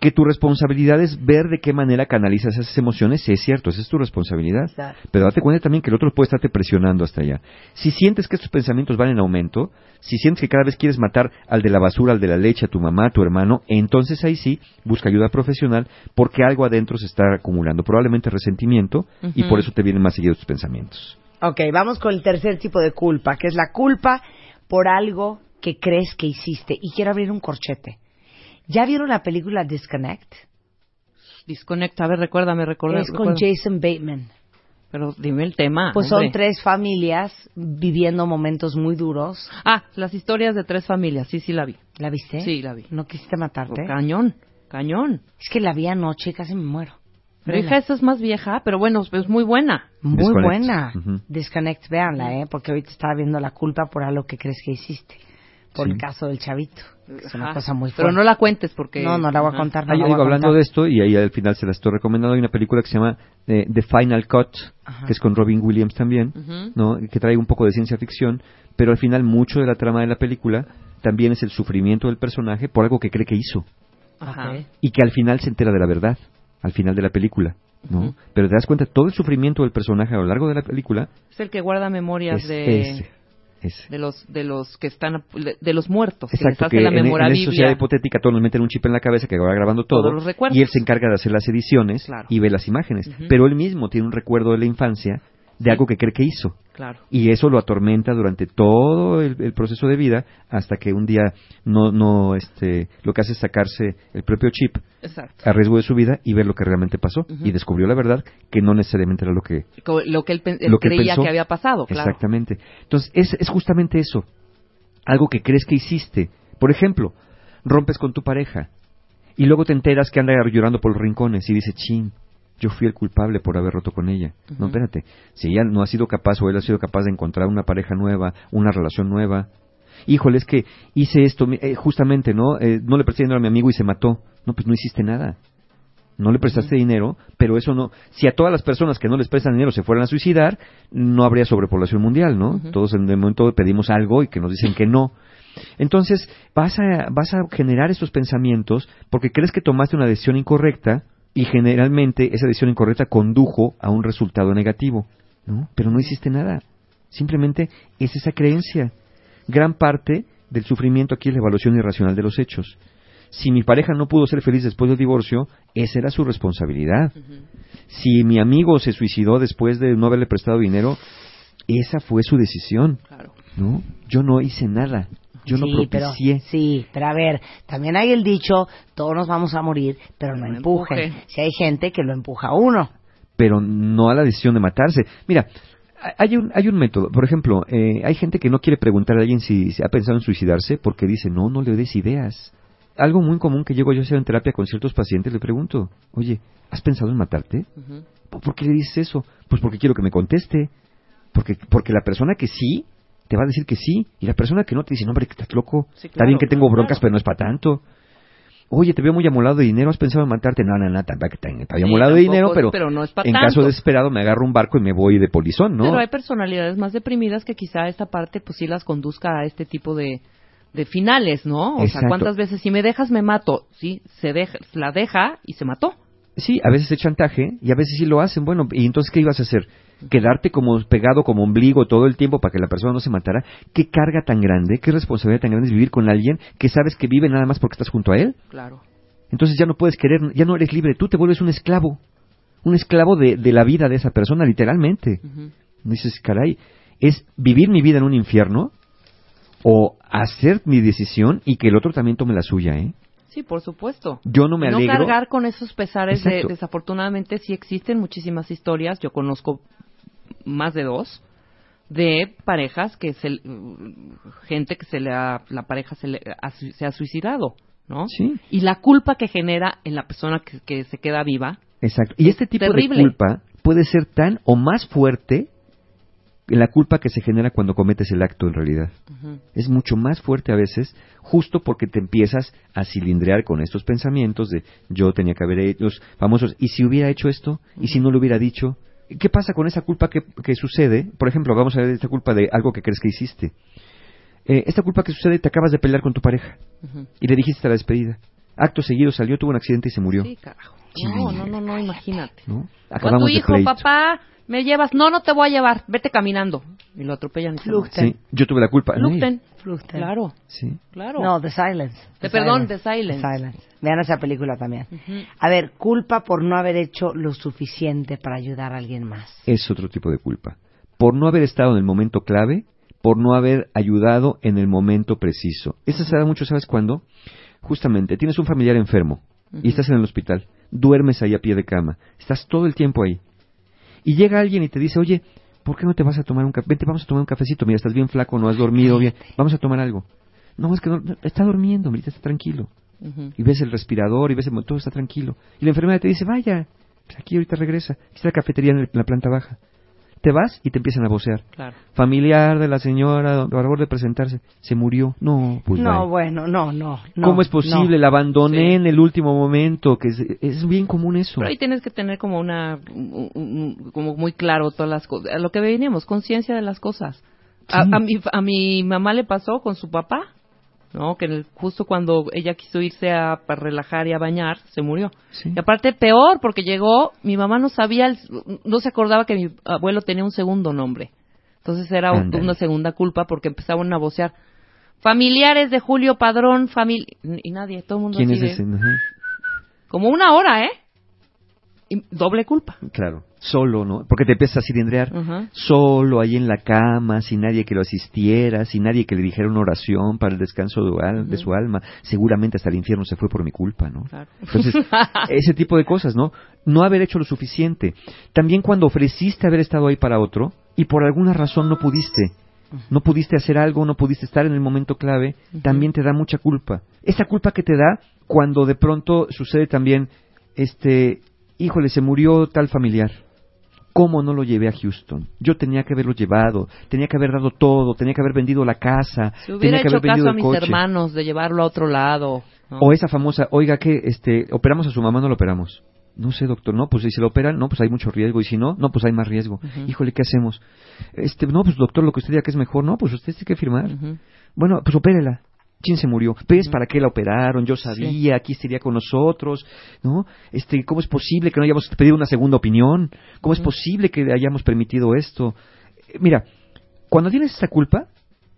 Que tu responsabilidad es ver de qué manera canalizas esas emociones, sí es cierto, esa es tu responsabilidad. Exacto. Pero date cuenta también que el otro puede estarte presionando hasta allá. Si sientes que estos pensamientos van en aumento, si sientes que cada vez quieres matar al de la basura, al de la leche, a tu mamá, a tu hermano, entonces ahí sí, busca ayuda profesional porque algo adentro se está acumulando, probablemente resentimiento, y por eso te vienen más seguidos tus pensamientos. Ok, vamos con el tercer tipo de culpa, que es la culpa por algo que crees que hiciste. Y quiero abrir un corchete. ¿Ya vieron la película Disconnect? Disconecta, a ver, recuérdame, recuerda. es con recuerda. Jason Bateman. Pero dime el tema. Pues son hombre. tres familias viviendo momentos muy duros. Ah, las historias de tres familias, sí, sí la vi. ¿La viste? Sí, la vi. ¿No quisiste matarte? Cañón, cañón. Es que la vi anoche y casi me muero. Pero hija, esa es más vieja, pero bueno, es muy buena. Muy Disconnect. buena. Ujú. Disconnect, véanla, ¿eh? Porque ahorita estaba viendo la culpa por algo que crees que hiciste. Por Sí. el caso del chavito. Es una Ajá. cosa muy fuerte. Pero no la cuentes porque... No, no la voy a contar. No Ah, yo digo, hablando de esto, y ahí al final se la estoy recomendando, hay una película que se llama eh, The Final Cut, Ajá. que es con Robin Williams también. ¿no? que trae un poco de ciencia ficción, pero al final mucho de la trama de la película también es el sufrimiento del personaje por algo que cree que hizo, Ajá. Y que al final se entera de la verdad, al final de la película. ¿no? Pero te das cuenta, todo el sufrimiento del personaje a lo largo de la película Es el que guarda memorias es de, ese. Ese. de los de los que están de, los muertos, que les Exacto, hace que la en, en memorabilia. esa sociedad hipotética todos nos meten un chip en la cabeza que va grabando todo Todos los recuerdos. y él se encarga de hacer las ediciones Claro. y ve las imágenes, Ujú. pero él mismo tiene un recuerdo de la infancia de algo que cree que hizo Claro. y eso lo atormenta durante todo el, el proceso de vida hasta que un día no no este lo que hace es sacarse el propio chip Exacto. a riesgo de su vida y ver lo que realmente pasó y descubrió la verdad que no necesariamente era lo que Lo que él, lo que creía pensó. que había pasado, claro. Exactamente. Entonces, es, es justamente eso. Algo que crees que hiciste. Por ejemplo, rompes con tu pareja y luego te enteras que anda llorando por los rincones y dice, chin, yo fui el culpable por haber roto con ella. No, espérate. Si ella no ha sido capaz o él ha sido capaz de encontrar una pareja nueva, una relación nueva. Híjole, es que hice esto, mi- eh, justamente, ¿no? Eh, no le presté dinero a mi amigo y se mató. No, pues no hiciste nada. No le prestaste dinero, pero eso no. Si a todas las personas que no les prestan dinero se fueran a suicidar, no habría sobrepoblación mundial, ¿no? Todos en el momento pedimos algo y que nos dicen que no. Entonces, vas a, vas a generar esos pensamientos porque crees que tomaste una decisión incorrecta y generalmente esa decisión incorrecta condujo a un resultado negativo, ¿no? Pero no hiciste nada. Simplemente es esa creencia. Gran parte del sufrimiento aquí es la evaluación irracional de los hechos. Si mi pareja no pudo ser feliz después del divorcio, esa era su responsabilidad. Si mi amigo se suicidó después de no haberle prestado dinero, esa fue su decisión, Claro. ¿no? Yo no hice nada. Yo no sí, pero, sí, pero a ver, también hay el dicho, todos nos vamos a morir, pero no No empujen. empuje. Si hay gente que lo empuja a uno. pero no a la decisión de matarse. Mira, hay un, hay un método. Por ejemplo, eh, hay gente que no quiere preguntar a alguien si, si ha pensado en suicidarse porque dice, no, no le des ideas. Algo muy común que llego yo a hacer en terapia con ciertos pacientes, le pregunto, oye, ¿has pensado en matarte? Ujú. ¿Por qué le dices eso? Pues porque quiero que me conteste. Porque, porque la persona que sí te va a decir que sí. Y la persona que no te dice, no, hombre, que estás loco. Sí, Está bien que tengo broncas, claro. pero no es para tanto. Oye, te veo muy amolado de dinero, ¿has pensado en matarte? No, no, no, tampoco que te- Sí, amolado de dinero, pero, pero no es en tanto. caso desesperado me agarro un barco y me voy de polizón, ¿no? Pero hay personalidades más deprimidas que quizá esta parte pues sí las conduzca a este tipo de, de finales, ¿no? O sea. ¿cuántas veces si me dejas me mato? Sí, se deja, la deja y se mató. Sí, a veces es chantaje y a veces sí lo hacen. Bueno, ¿y entonces qué ibas a hacer? ¿Quedarte como pegado como ombligo todo el tiempo para que la persona no se matara? ¿Qué carga tan grande, qué responsabilidad tan grande es vivir con alguien que sabes que vive nada más porque estás junto a él? Claro. Entonces ya no puedes querer, ya no eres libre, tú te vuelves un esclavo. Un esclavo de, de la vida de esa persona, literalmente. Ujú. Dices, caray, es vivir mi vida en un infierno o hacer mi decisión y que el otro también tome la suya, ¿eh? Sí, por supuesto. Yo no me no alegro. cargar con esos pesares de, desafortunadamente sí existen muchísimas historias, yo conozco más de dos de parejas que se gente que se le ha, la pareja se, le ha, su- se ha suicidado, ¿no? Sí. Y la culpa que genera en la persona que, que se queda viva, Exacto. Y este tipo Terrible. de culpa puede ser tan o más fuerte la culpa que se genera cuando cometes el acto en realidad. Es mucho más fuerte a veces, justo porque te empiezas a cilindrear con estos pensamientos de yo tenía que haber hecho, los famosos, ¿y si hubiera hecho esto? ¿Y si no lo hubiera dicho? ¿Qué pasa con esa culpa que, que sucede? Por ejemplo, vamos a ver esta culpa de algo que crees que hiciste. Eh, esta culpa que sucede, te acabas de pelear con tu pareja y le dijiste a la despedida. Acto seguido salió, tuvo un accidente y se murió. Sí, carajo. No, no, no, no, imagínate. ¿no? Acabamos tu hijo, papá, me llevas. No, no te voy a llevar, vete caminando. Y lo atropellan Fluchten. Sí, yo tuve la culpa. Fluchten. Fluchten. Claro, Sí. claro. No, The Silence. The- perdón, The Silence. The Silence. Vean esa película también. A ver, culpa por no haber hecho lo suficiente para ayudar a alguien más. es otro tipo de culpa. Por no haber estado en el momento clave, por no haber ayudado en el momento preciso. Eso se da mucho, ¿sabes cuándo? Justamente, tienes un familiar enfermo y estás en el hospital, duermes ahí a pie de cama, estás todo el tiempo ahí. Y llega alguien y te dice, oye, ¿por qué no te vas a tomar un café? Vente, vamos a tomar un cafecito, mira, estás bien flaco, no has dormido bien, vamos a tomar algo. No, es que no, está durmiendo, mira, está tranquilo. Y ves el respirador y ves el todo está tranquilo. Y la enfermera te dice, vaya, pues aquí ahorita regresa, aquí está la cafetería en, el- en la planta baja. Te vas y te empiezan a vocear. Claro. Familiar de la señora, a favor de presentarse, se murió. No, pues no, vaya. bueno, no, no. no, ¿Cómo es posible? no. La abandoné Sí. en el último momento, que es, es bien común eso. Pero ahí tienes que tener como una, un- un- como muy claro todas las cosas, a lo que veníamos, conciencia de las cosas. A, Sí. a mi, a mi mamá le pasó con su papá, ¿no? Que justo cuando ella quiso irse a para relajar y a bañar, se murió. Sí. Y aparte peor, porque llegó, mi mamá no sabía, el- no se acordaba que mi abuelo tenía un segundo nombre. Entonces era una segunda culpa porque empezaban a vocear. Familiares de Julio Padrón, familia... Y nadie, todo el mundo ¿Quién es ese? Como una hora, ¿eh? Y doble culpa. Claro, solo, ¿no? Porque te empiezas a cilindrear. Solo ahí en la cama, sin nadie que lo asistiera, sin nadie que le dijera una oración para el descanso de, al- de su alma. Seguramente hasta el infierno se fue por mi culpa, ¿no? Claro. Entonces, ese tipo de cosas, ¿no? No haber hecho lo suficiente. También cuando ofreciste haber estado ahí para otro y por alguna razón no pudiste, no pudiste hacer algo, no pudiste estar en el momento clave, también te da mucha culpa. Esa culpa que te da cuando de pronto sucede también, este, híjole, se murió tal familiar. ¿Cómo no lo llevé a Houston? Yo tenía que haberlo llevado, tenía que haber dado todo, tenía que haber vendido la casa, Si hubiera tenía que hecho haber vendido caso a mis coche. hermanos de llevarlo a otro lado. ¿no? O esa famosa, oiga, que este, operamos a su mamá, no lo operamos. No sé, doctor, no, pues si se lo operan, no, pues hay mucho riesgo, y si no, no, pues hay más riesgo. Híjole, ¿qué hacemos? Este, no, pues doctor, lo que usted diga que es mejor, no, pues usted tiene que firmar. Bueno, pues opérela. ¿Quién se murió? ¿Ves para qué la operaron? Yo sabía, aquí estaría con nosotros, ¿no? Este, ¿cómo es posible que no hayamos pedido una segunda opinión? ¿Cómo es posible que hayamos permitido esto? Eh, Mira, cuando tienes esta culpa,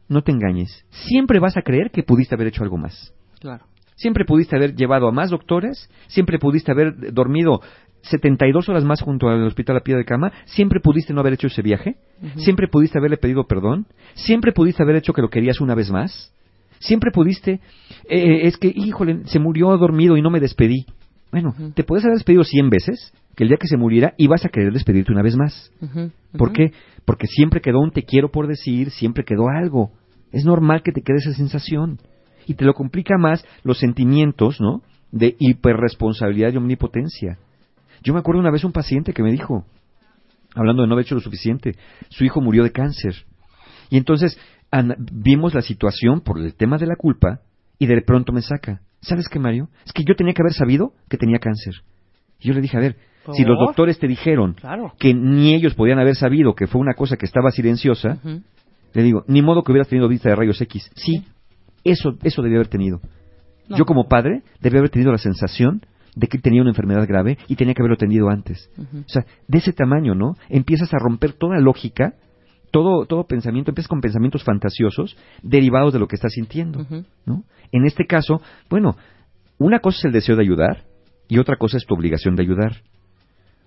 no te engañes. Siempre vas a creer que pudiste haber hecho algo más. Claro. Siempre pudiste haber llevado a más doctores, siempre pudiste haber dormido 72 horas más junto al hospital a pie de cama, siempre pudiste no haber hecho ese viaje, siempre pudiste haberle pedido perdón, siempre pudiste haber hecho que lo querías una vez más, siempre pudiste, eh, es que, híjole, se murió dormido y no me despedí. Bueno, te puedes haber despedido 100 veces, que el día que se muriera ibas a querer despedirte una vez más. ¿Por qué? Porque siempre quedó un te quiero por decir, siempre quedó algo. Es normal que te quede esa sensación. Y te lo complica más los sentimientos, ¿no? De hiperresponsabilidad y omnipotencia. Yo me acuerdo una vez un paciente que me dijo, hablando de no haber hecho lo suficiente, su hijo murió de cáncer. Y entonces vimos la situación por el tema de la culpa y de pronto me saca. ¿Sabes qué, Mario? Es que yo tenía que haber sabido que tenía cáncer. Y yo le dije, a ver, si los ¿Por? doctores te dijeron Claro. que ni ellos podían haber sabido que fue una cosa que estaba silenciosa, le digo, ni modo que hubieras tenido vista de rayos X. Sí, eso, eso debía haber tenido. No. Yo como padre debía haber tenido la sensación de que tenía una enfermedad grave y tenía que haberlo atendido antes. O sea, de ese tamaño, ¿no? Empiezas a romper toda lógica, todo, todo pensamiento, empiezas con pensamientos fantasiosos derivados de lo que estás sintiendo. ¿no? En este caso, bueno, una cosa es el deseo de ayudar y otra cosa es tu obligación de ayudar.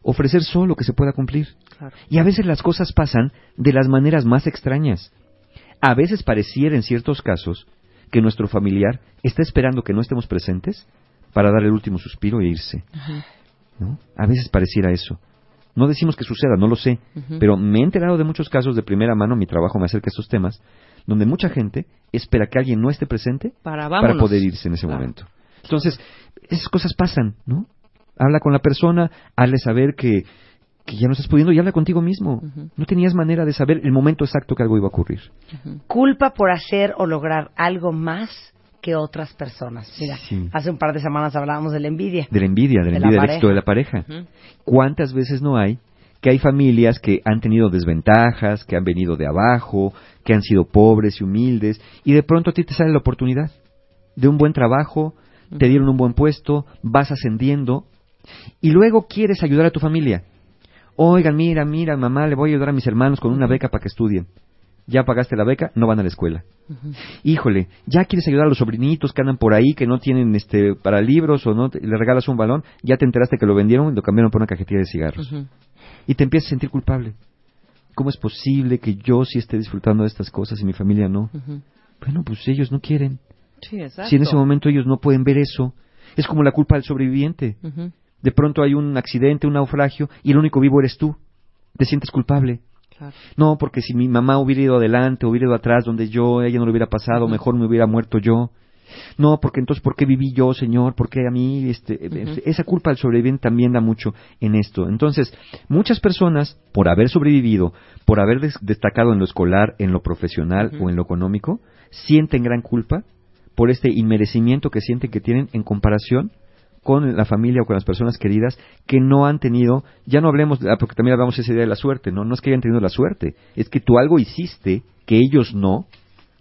Ofrecer solo lo que se pueda cumplir. Claro. Y a veces las cosas pasan de las maneras más extrañas. A veces pareciera en ciertos casos que nuestro familiar está esperando que no estemos presentes para dar el último suspiro e irse. ¿no? A veces pareciera eso. No decimos que suceda, no lo sé, pero me he enterado de muchos casos de primera mano, mi trabajo me acerca a estos temas, donde mucha gente espera que alguien no esté presente Para, poder irse en ese Claro. momento. Entonces, esas cosas pasan, ¿no? Habla con la persona, hazle saber que, que ya no estás pudiendo y habla contigo mismo. No tenías manera de saber el momento exacto que algo iba a ocurrir. Culpa por hacer o lograr algo más que otras personas. Mira, Sí. hace un par de semanas hablábamos de la envidia. De la envidia, de la De la envidia del éxito de la pareja. ¿Cuántas veces no hay que hay familias que han tenido desventajas, que han venido de abajo, que han sido pobres y humildes, y de pronto a ti te sale la oportunidad de un buen trabajo, te dieron un buen puesto, vas ascendiendo, y luego quieres ayudar a tu familia. Oigan, mira, mira, mamá, le voy a ayudar a mis hermanos con una beca para que estudien. Ya pagaste la beca, no van a la escuela. Híjole, ya quieres ayudar a los sobrinitos que andan por ahí, que no tienen este para libros o no, te- le regalas un balón, ya te enteraste que lo vendieron y lo cambiaron por una cajetilla de cigarros. Y te empiezas a sentir culpable. ¿Cómo es posible que yo sí esté disfrutando de estas cosas y mi familia no? Bueno, pues ellos no quieren. Sí, exacto. Si en ese momento ellos no pueden ver eso, es como la culpa del sobreviviente. De pronto hay un accidente, un naufragio, y el único vivo eres tú. Te sientes culpable. No, porque si mi mamá hubiera ido adelante, hubiera ido atrás donde yo, ella no lo hubiera pasado, mejor me hubiera muerto yo. No, porque entonces, ¿por qué viví yo, Señor? ¿Por qué a mí? Este, Ujú. Esa culpa del sobreviviente también da mucho en esto. Entonces, muchas personas, por haber sobrevivido, por haber des- destacado en lo escolar, en lo profesional o en lo económico, sienten gran culpa por este inmerecimiento que sienten que tienen en comparación con la familia o con las personas queridas que no han tenido, ya no hablemos, ah, porque también hablamos esa idea de la suerte, ¿no? No es que hayan tenido la suerte, es que tú algo hiciste que ellos no,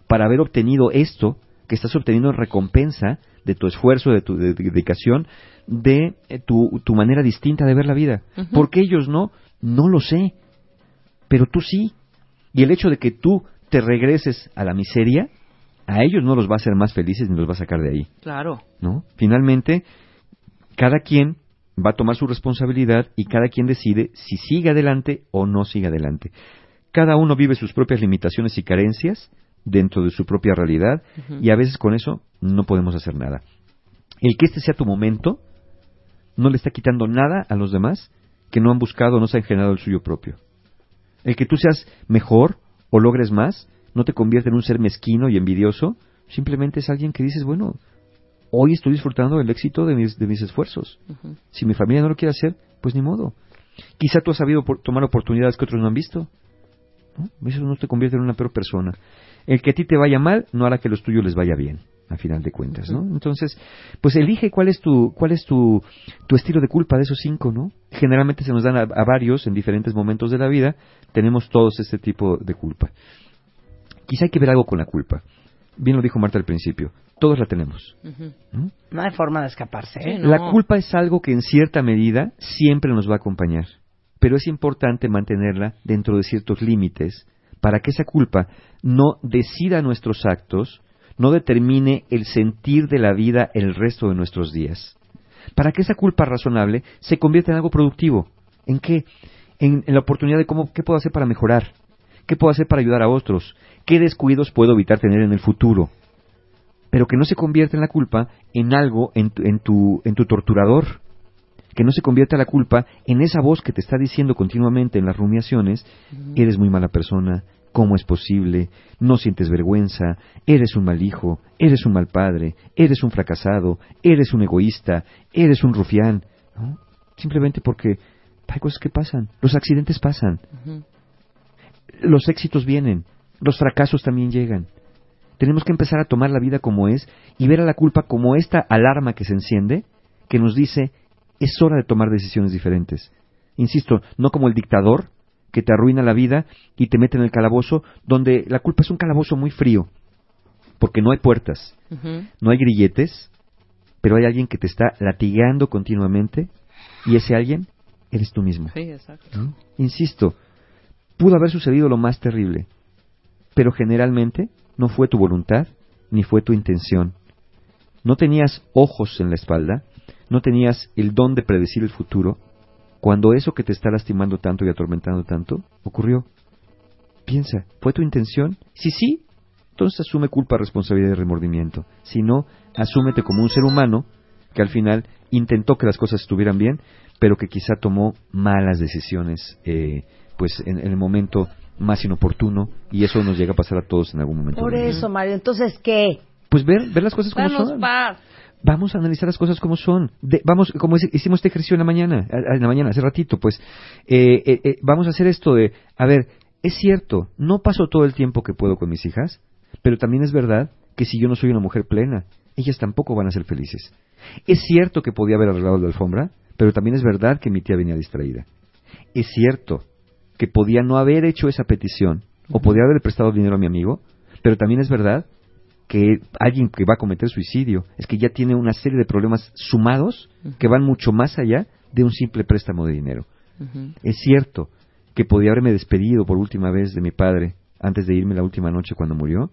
para haber obtenido esto que estás obteniendo en recompensa de tu esfuerzo, de tu de- de- dedicación, de eh, tu, tu manera distinta de ver la vida. Ujú. Porque ellos no, no lo sé, pero tú sí. Y el hecho de que tú te regreses a la miseria, a ellos no los va a hacer más felices ni los va a sacar de ahí. Claro. ¿no? Finalmente, cada quien va a tomar su responsabilidad y cada quien decide si sigue adelante o no sigue adelante. Cada uno vive sus propias limitaciones y carencias dentro de su propia realidad y a veces con eso no podemos hacer nada. El que este sea tu momento no le está quitando nada a los demás que no han buscado o no se han generado el suyo propio. El que tú seas mejor o logres más no te convierte en un ser mezquino y envidioso, simplemente es alguien que dices, bueno, hoy estoy disfrutando del éxito de mis, de mis esfuerzos. Si mi familia no lo quiere hacer, pues ni modo. Quizá tú has sabido por- tomar oportunidades que otros no han visto. ¿no? Eso no te convierte en una peor persona. El que a ti te vaya mal no hará que los tuyos les vaya bien, a final de cuentas, ¿no? Entonces, pues elige cuál es tu cuál es tu, tu estilo de culpa de esos cinco, ¿no? Generalmente se nos dan a, a varios en diferentes momentos de la vida, tenemos todos este tipo de culpa. Quizá hay que ver algo con la culpa. Bien lo dijo Marta al principio, todos la tenemos. ¿no? No hay forma de escaparse. ¿eh? Sí, no. La culpa es algo que en cierta medida siempre nos va a acompañar, pero es importante mantenerla dentro de ciertos límites para que esa culpa no decida nuestros actos, no determine el sentir de la vida el resto de nuestros días. Para que esa culpa razonable se convierta en algo productivo. ¿En qué? En, en la oportunidad de cómo, qué puedo hacer para mejorar, qué puedo hacer para ayudar a otros, qué descuidos puedo evitar tener en el futuro pero que no se convierta en la culpa en algo, en tu, en tu, en tu torturador. Que no se convierta la culpa en esa voz que te está diciendo continuamente en las rumiaciones, eres muy mala persona, ¿cómo es posible? No sientes vergüenza, eres un mal hijo, eres un mal padre, eres un fracasado, eres un egoísta, eres un rufián. ¿no? Simplemente porque hay cosas que pasan, los accidentes pasan. Los éxitos vienen, los fracasos también llegan. Tenemos que empezar a tomar la vida como es y ver a la culpa como esta alarma que se enciende, que nos dice, es hora de tomar decisiones diferentes. Insisto, no como el dictador que te arruina la vida y te mete en el calabozo, donde la culpa es un calabozo muy frío, porque no hay puertas, no hay grilletes, pero hay alguien que te está latigando continuamente y ese alguien eres tú mismo. Sí, exacto. ¿no? Insisto, pudo haber sucedido lo más terrible, pero generalmente no fue tu voluntad ni fue tu intención. No tenías ojos en la espalda, no tenías el don de predecir el futuro, cuando eso que te está lastimando tanto y atormentando tanto ocurrió. Piensa, ¿fue tu intención? Si sí, entonces asume culpa, responsabilidad y remordimiento. Si no, asúmete como un ser humano que al final intentó que las cosas estuvieran bien, pero que quizá tomó malas decisiones eh, pues en, en el momento más inoportuno y eso nos llega a pasar a todos en algún momento. Por eso, Mario. Entonces, ¿qué? Pues ver, ver las cosas como Danos son. paz. Vamos a analizar las cosas como son. De- vamos, como hicimos este ejercicio en la mañana, a- a- en la mañana, hace ratito, pues, eh, eh, eh, vamos a hacer esto de, a ver, es cierto, no paso todo el tiempo que puedo con mis hijas, pero también es verdad que si yo no soy una mujer plena, ellas tampoco van a ser felices. Es cierto que podía haber arreglado la alfombra, pero también es verdad que mi tía venía distraída. Es cierto que podía no haber hecho esa petición, o podía haber prestado dinero a mi amigo, pero también es verdad que alguien que va a cometer suicidio es que ya tiene una serie de problemas sumados que van mucho más allá de un simple préstamo de dinero. Es cierto que podía haberme despedido por última vez de mi padre antes de irme la última noche cuando murió,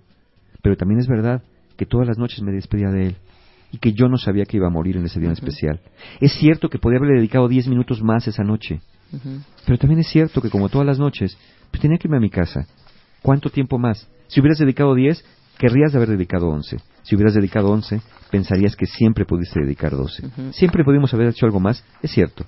pero también es verdad que todas las noches me despedía de él y que yo no sabía que iba a morir en ese día en especial. Es cierto que podía haberle dedicado 10 minutos más esa noche, Pero también es cierto que como todas las noches, pues tenía que irme a mi casa. ¿Cuánto tiempo más? Si hubieras dedicado 10, querrías haber dedicado 11. Si hubieras dedicado 11, pensarías que siempre pudiste dedicar 12. Ujú. Siempre pudimos haber hecho algo más, es cierto,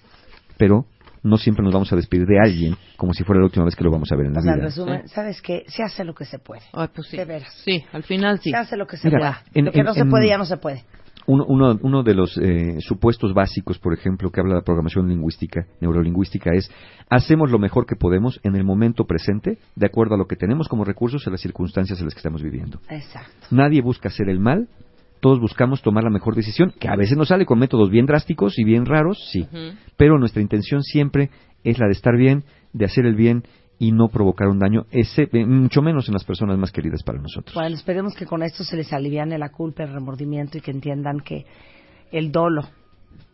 pero no siempre nos vamos a despedir de alguien como si fuera la última vez que lo vamos a ver en la O sea, en vida. resumen, ¿sabes qué? Se hace lo que se puede. Ay, pues sí. De veras. Sí, al final sí. Se hace lo que se Mira, pueda. en- lo que en- no se en- puede ya no se puede. Uno, uno, uno de los eh, supuestos básicos, por ejemplo, que habla de programación lingüística, neurolingüística, es hacemos lo mejor que podemos en el momento presente, de acuerdo a lo que tenemos como recursos y las circunstancias en las que estamos viviendo. Exacto. Nadie busca hacer el mal, todos buscamos tomar la mejor decisión, que a veces nos sale con métodos bien drásticos y bien raros, sí, pero nuestra intención siempre es la de estar bien, de hacer el bien y no provocar un daño, ese, eh, mucho menos en las personas más queridas para nosotros. Bueno, esperemos que con esto se les aliviane la culpa, el remordimiento y que entiendan que el dolo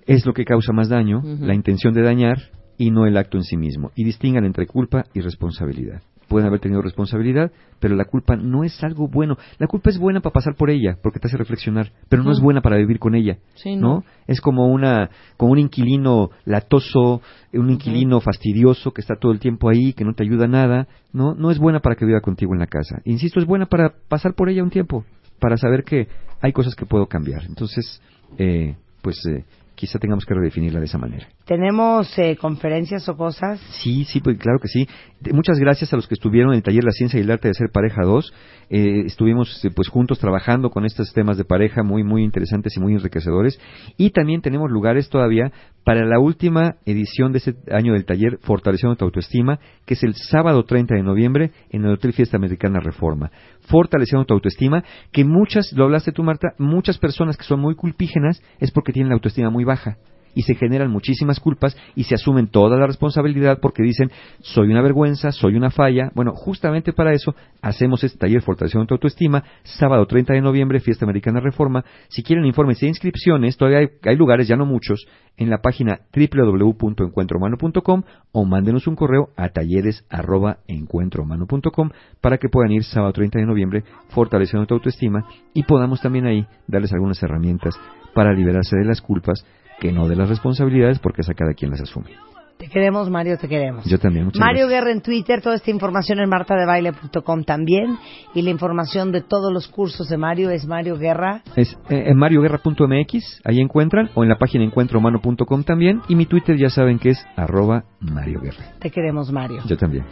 es lo que causa más daño, la intención de dañar y no el acto en sí mismo. Y distingan entre culpa y responsabilidad. Pueden haber tenido responsabilidad, pero la culpa no es algo bueno. La culpa es buena para pasar por ella, porque te hace reflexionar, pero no es buena para vivir con ella. Sí, ¿no? no. Es como una como un inquilino latoso, un inquilino fastidioso que está todo el tiempo ahí, que no te ayuda nada, ¿no? No es buena para que viva contigo en la casa. Insisto, es buena para pasar por ella un tiempo, para saber que hay cosas que puedo cambiar. Entonces, eh, pues eh, quizá tengamos que redefinirla de esa manera. ¿Tenemos eh, conferencias o cosas? Sí, sí, pues claro que sí. De- Muchas gracias a los que estuvieron en el taller La Ciencia y el Arte de Ser Pareja 2. Eh, estuvimos eh, pues juntos trabajando con estos temas de pareja muy muy interesantes y muy enriquecedores y también tenemos lugares todavía para la última edición de este año del taller Fortaleciendo tu autoestima, que es el sábado 30 de noviembre en el Hotel Fiesta Americana Reforma. Fortaleciendo tu autoestima, que muchas, lo hablaste tú Marta, muchas personas que son muy culpígenas es porque tienen la autoestima muy baja y se generan muchísimas culpas y se asumen toda la responsabilidad porque dicen soy una vergüenza, soy una falla. Bueno, justamente para eso hacemos este taller Fortaleciendo tu autoestima, sábado 30 de noviembre, Fiesta Americana Reforma. Si quieren informes e inscripciones, todavía hay, hay lugares, ya no muchos, en la página www.encuentrohumano.com o mándenos un correo a talleres@encuentrohumano.com para que puedan ir sábado 30 de noviembre fortaleciendo tu autoestima y podamos también ahí darles algunas herramientas para liberarse de las culpas que no de las responsabilidades porque esa cada quien las asume. Te queremos, Mario, te queremos. Yo también, muchas Mario gracias. Guerra en Twitter, toda esta información en martadebaile.com también. Y la información de todos los cursos de Mario es Mario Guerra. Es eh, en marioguerra.mx, ahí encuentran, o en la página encuentrohumano.com también, y mi Twitter ya saben que es arroba Mario Guerra. Te queremos, Mario. Yo también.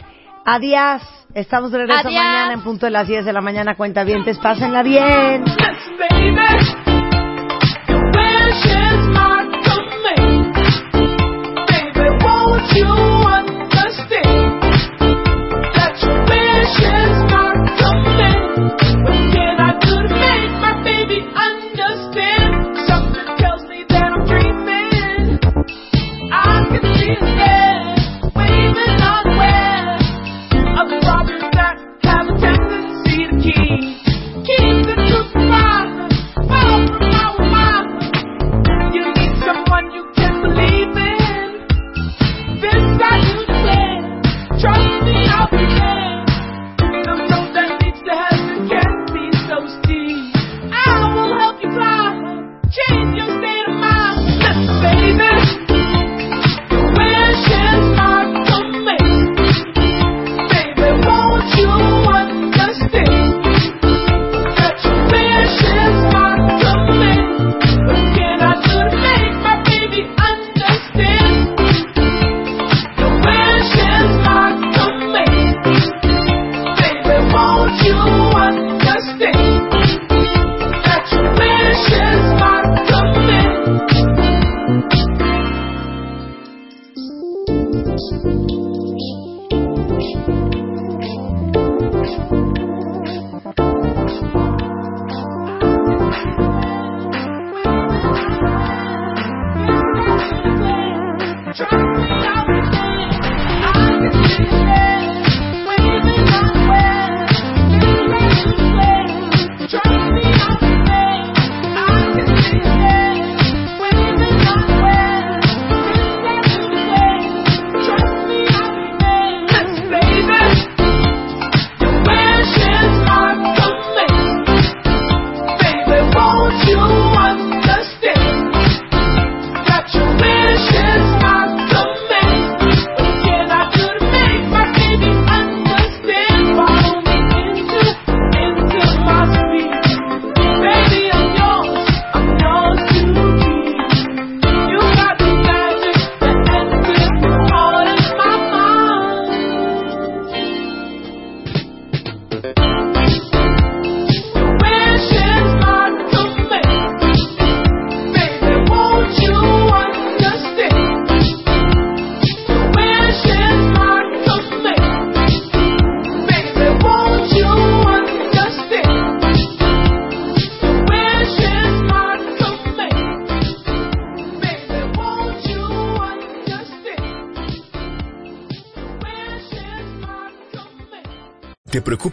Adiós. Estamos de regreso Adiós. mañana en punto de las 10 de la mañana. Cuenta bien, pásenla bien. understand that your passions are coming when